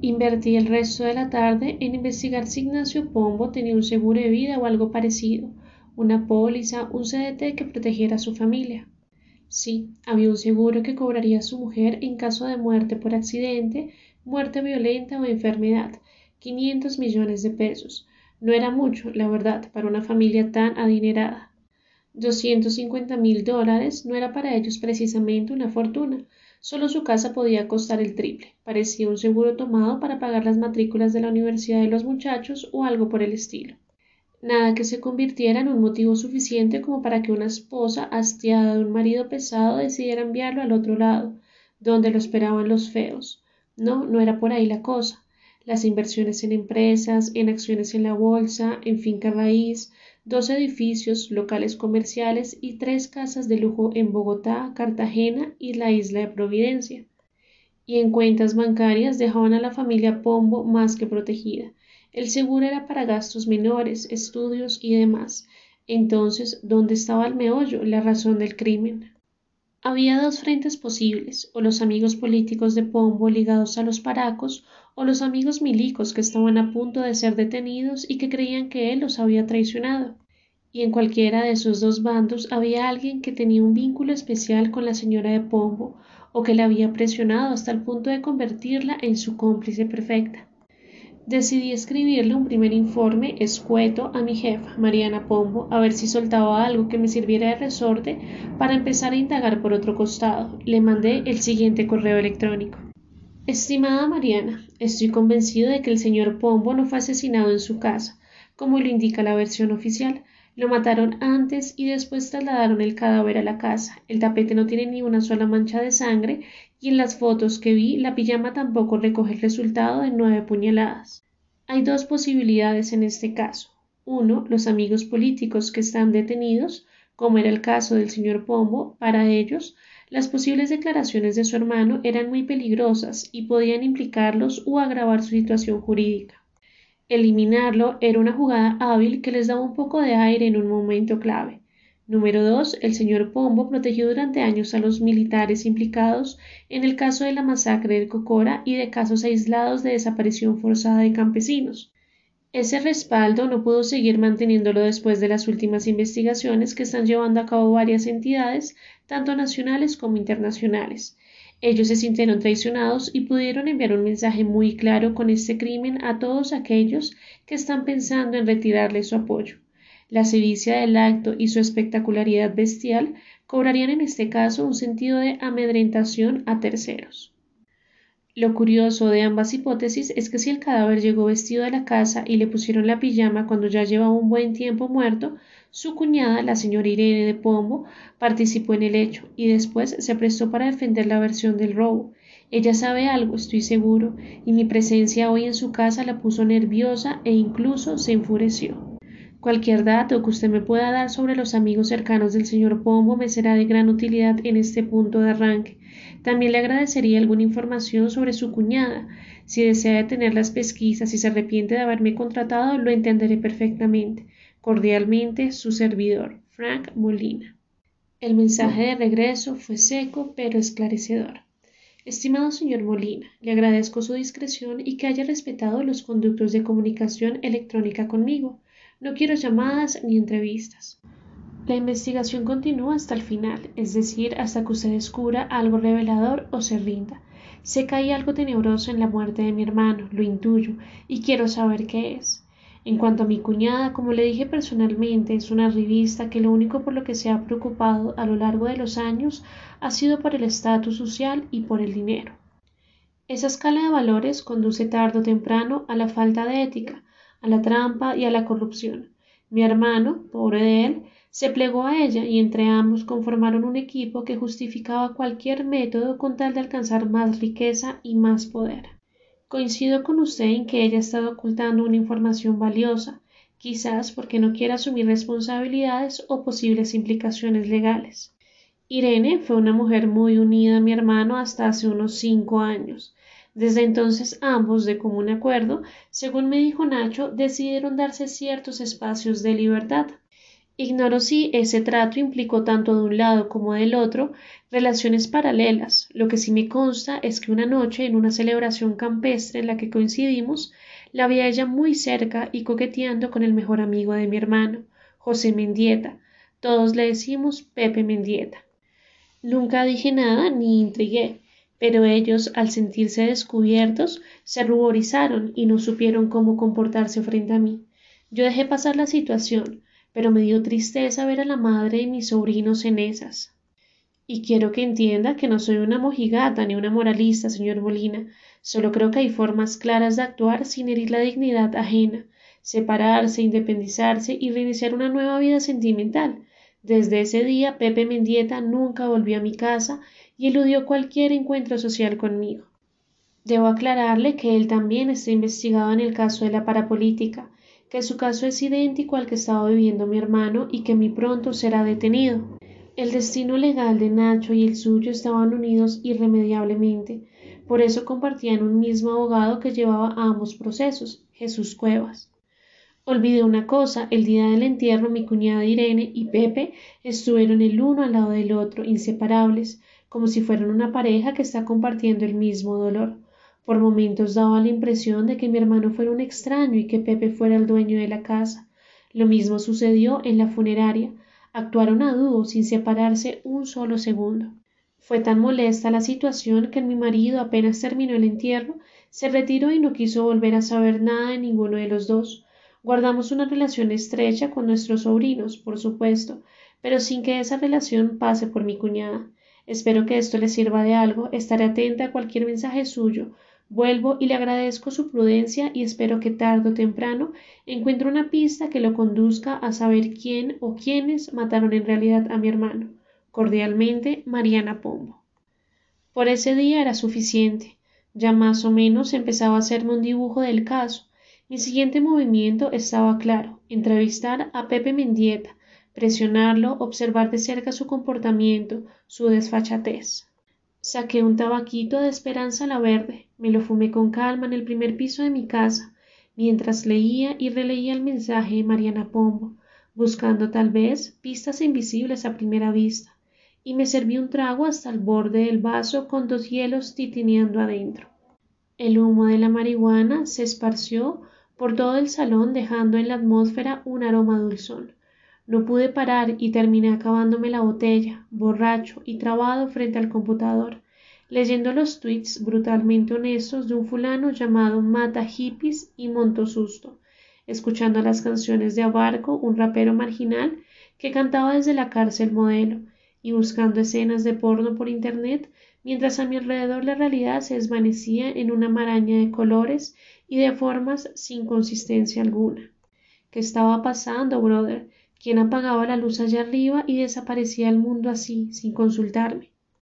Invertí el resto de la tarde en investigar si Ignacio Pombo tenía un seguro de vida o algo parecido, una póliza, un CDT que protegiera a su familia. Sí, había un seguro que cobraría a su mujer en caso de muerte por accidente, muerte violenta o enfermedad, 500 millones de pesos. No era mucho, la verdad, para una familia tan adinerada. 250 mil dólares no era para ellos precisamente una fortuna. Solo su casa podía costar el triple. Parecía un seguro tomado para pagar las matrículas de la universidad de los muchachos o algo por el estilo. Nada que se convirtiera en un motivo suficiente como para que una esposa hastiada de un marido pesado decidiera enviarlo al otro lado, donde lo esperaban los feos. No, no era por ahí la cosa. Las inversiones en empresas, en acciones en la bolsa, en finca raíz, dos edificios, locales comerciales y tres casas de lujo en Bogotá, Cartagena y la isla de Providencia. Y en cuentas bancarias dejaban a la familia Pombo más que protegida. El seguro era para gastos menores, estudios y demás. Entonces, ¿dónde estaba el meollo, la razón del crimen? Había dos frentes posibles, o los amigos políticos de Pombo ligados a los paracos, o los amigos milicos que estaban a punto de ser detenidos y que creían que él los había traicionado. Y en cualquiera de esos dos bandos había alguien que tenía un vínculo especial con la señora de Pombo, o que la había presionado hasta el punto de convertirla en su cómplice perfecta. Decidí escribirle un primer informe escueto a mi jefa, Mariana Pombo, a ver si soltaba algo que me sirviera de resorte para empezar a indagar por otro costado. Le mandé el siguiente correo electrónico. Estimada Mariana, estoy convencido de que el señor Pombo no fue asesinado en su casa, como lo indica la versión oficial. Lo mataron antes y después trasladaron el cadáver a la casa. El tapete no tiene ni una sola mancha de sangre y en las fotos que vi la pijama tampoco recoge el resultado de nueve puñaladas. Hay dos posibilidades en este caso. Uno, los amigos políticos que están detenidos, como era el caso del señor Pombo, para ellos las posibles declaraciones de su hermano eran muy peligrosas y podían implicarlos o agravar su situación jurídica. Eliminarlo era una jugada hábil que les daba un poco de aire en un momento clave. Número 2. El señor Pombo protegió durante años a los militares implicados en el caso de la masacre del Cocora y de casos aislados de desaparición forzada de campesinos. Ese respaldo no pudo seguir manteniéndolo después de las últimas investigaciones que están llevando a cabo varias entidades, tanto nacionales como internacionales. Ellos se sintieron traicionados y pudieron enviar un mensaje muy claro con este crimen a todos aquellos que están pensando en retirarle su apoyo. La sevicia del acto y su espectacularidad bestial cobrarían en este caso un sentido de amedrentación a terceros. Lo curioso de ambas hipótesis es que si el cadáver llegó vestido de la casa y le pusieron la pijama cuando ya llevaba un buen tiempo muerto, su cuñada, la señora Irene de Pombo, participó en el hecho y después se prestó para defender la versión del robo. Ella sabe algo, estoy seguro, y mi presencia hoy en su casa la puso nerviosa e incluso se enfureció. Cualquier dato que usted me pueda dar sobre los amigos cercanos del señor Pombo me será de gran utilidad en este punto de arranque. También le agradecería alguna información sobre su cuñada. Si desea detener las pesquisas y se arrepiente de haberme contratado, lo entenderé perfectamente. Cordialmente, su servidor, Frank Molina. El mensaje de regreso fue seco pero esclarecedor. Estimado señor Molina, le agradezco su discreción y que haya respetado los conductos de comunicación electrónica conmigo. No quiero llamadas ni entrevistas. La investigación continúa hasta el final, es decir, hasta que usted descubra algo revelador o se rinda. Sé que hay algo tenebroso en la muerte de mi hermano, lo intuyo, y quiero saber qué es. En cuanto a mi cuñada, como le dije personalmente, es una revista que lo único por lo que se ha preocupado a lo largo de los años ha sido por el estatus social y por el dinero. Esa escala de valores conduce tarde o temprano a la falta de ética, a la trampa y a la corrupción. Mi hermano, pobre de él, se plegó a ella y entre ambos conformaron un equipo que justificaba cualquier método con tal de alcanzar más riqueza y más poder. Coincido con usted en que ella ha estado ocultando una información valiosa, quizás porque no quiere asumir responsabilidades o posibles implicaciones legales. Irene fue una mujer muy unida a mi hermano hasta hace unos cinco años. Desde entonces ambos, de común acuerdo, según me dijo Nacho, decidieron darse ciertos espacios de libertad. Ignoro si ese trato implicó tanto de un lado como del otro relaciones paralelas. Lo que sí me consta es que una noche, en una celebración campestre en la que coincidimos, la vi a ella muy cerca y coqueteando con el mejor amigo de mi hermano, José Mendieta. Todos le decimos Pepe Mendieta. Nunca dije nada ni intrigué, pero ellos, al sentirse descubiertos, se ruborizaron y no supieron cómo comportarse frente a mí. Yo dejé pasar la situación, pero me dio tristeza ver a la madre de mis sobrinos en esas. Y quiero que entienda que no soy una mojigata ni una moralista, señor Molina. Solo creo que hay formas claras de actuar sin herir la dignidad ajena, separarse, independizarse y reiniciar una nueva vida sentimental. Desde ese día Pepe Mendieta nunca volvió a mi casa y eludió cualquier encuentro social conmigo. Debo aclararle que él también está investigado en el caso de la parapolítica, que su caso es idéntico al que estaba viviendo mi hermano y que muy pronto será detenido. El destino legal de Nacho y el suyo estaban unidos irremediablemente, por eso compartían un mismo abogado que llevaba a ambos procesos, Jesús Cuevas. Olvidé una cosa, el día del entierro mi cuñada Irene y Pepe estuvieron el uno al lado del otro, inseparables, como si fueran una pareja que está compartiendo el mismo dolor. Por momentos daba la impresión de que mi hermano fuera un extraño y que Pepe fuera el dueño de la casa. Lo mismo sucedió en la funeraria. Actuaron a dúo sin separarse un solo segundo. Fue tan molesta la situación que mi marido apenas terminó el entierro se retiró y no quiso volver a saber nada de ninguno de los dos. Guardamos una relación estrecha con nuestros sobrinos, por supuesto, pero sin que esa relación pase por mi cuñada. Espero que esto le sirva de algo. Estaré atenta a cualquier mensaje suyo. Vuelvo y le agradezco su prudencia y espero que tarde o temprano encuentre una pista que lo conduzca a saber quién o quiénes mataron en realidad a mi hermano. Cordialmente, Mariana Pombo. Por ese día era suficiente. Ya más o menos empezaba a hacerme un dibujo del caso. Mi siguiente movimiento estaba claro entrevistar a Pepe Mendieta, presionarlo, observar de cerca su comportamiento, su desfachatez. Saqué un tabaquito de Esperanza la Verde, me lo fumé con calma en el primer piso de mi casa, mientras leía y releía el mensaje de Mariana Pombo, buscando tal vez pistas invisibles a primera vista, y me serví un trago hasta el borde del vaso con dos hielos titineando adentro. El humo de la marihuana se esparció por todo el salón dejando en la atmósfera un aroma dulzón. No pude parar y terminé acabándome la botella, borracho y trabado frente al computador, leyendo los tweets brutalmente honestos de un fulano llamado Mata Hippies y Monto Susto, escuchando las canciones de Abarco, un rapero marginal que cantaba desde la cárcel modelo, y buscando escenas de porno por internet, mientras a mi alrededor la realidad se desvanecía en una maraña de colores y de formas sin consistencia alguna. ¿Qué estaba pasando, brother? quien apagaba la luz allá arriba y desaparecía el mundo así, sin consultarme.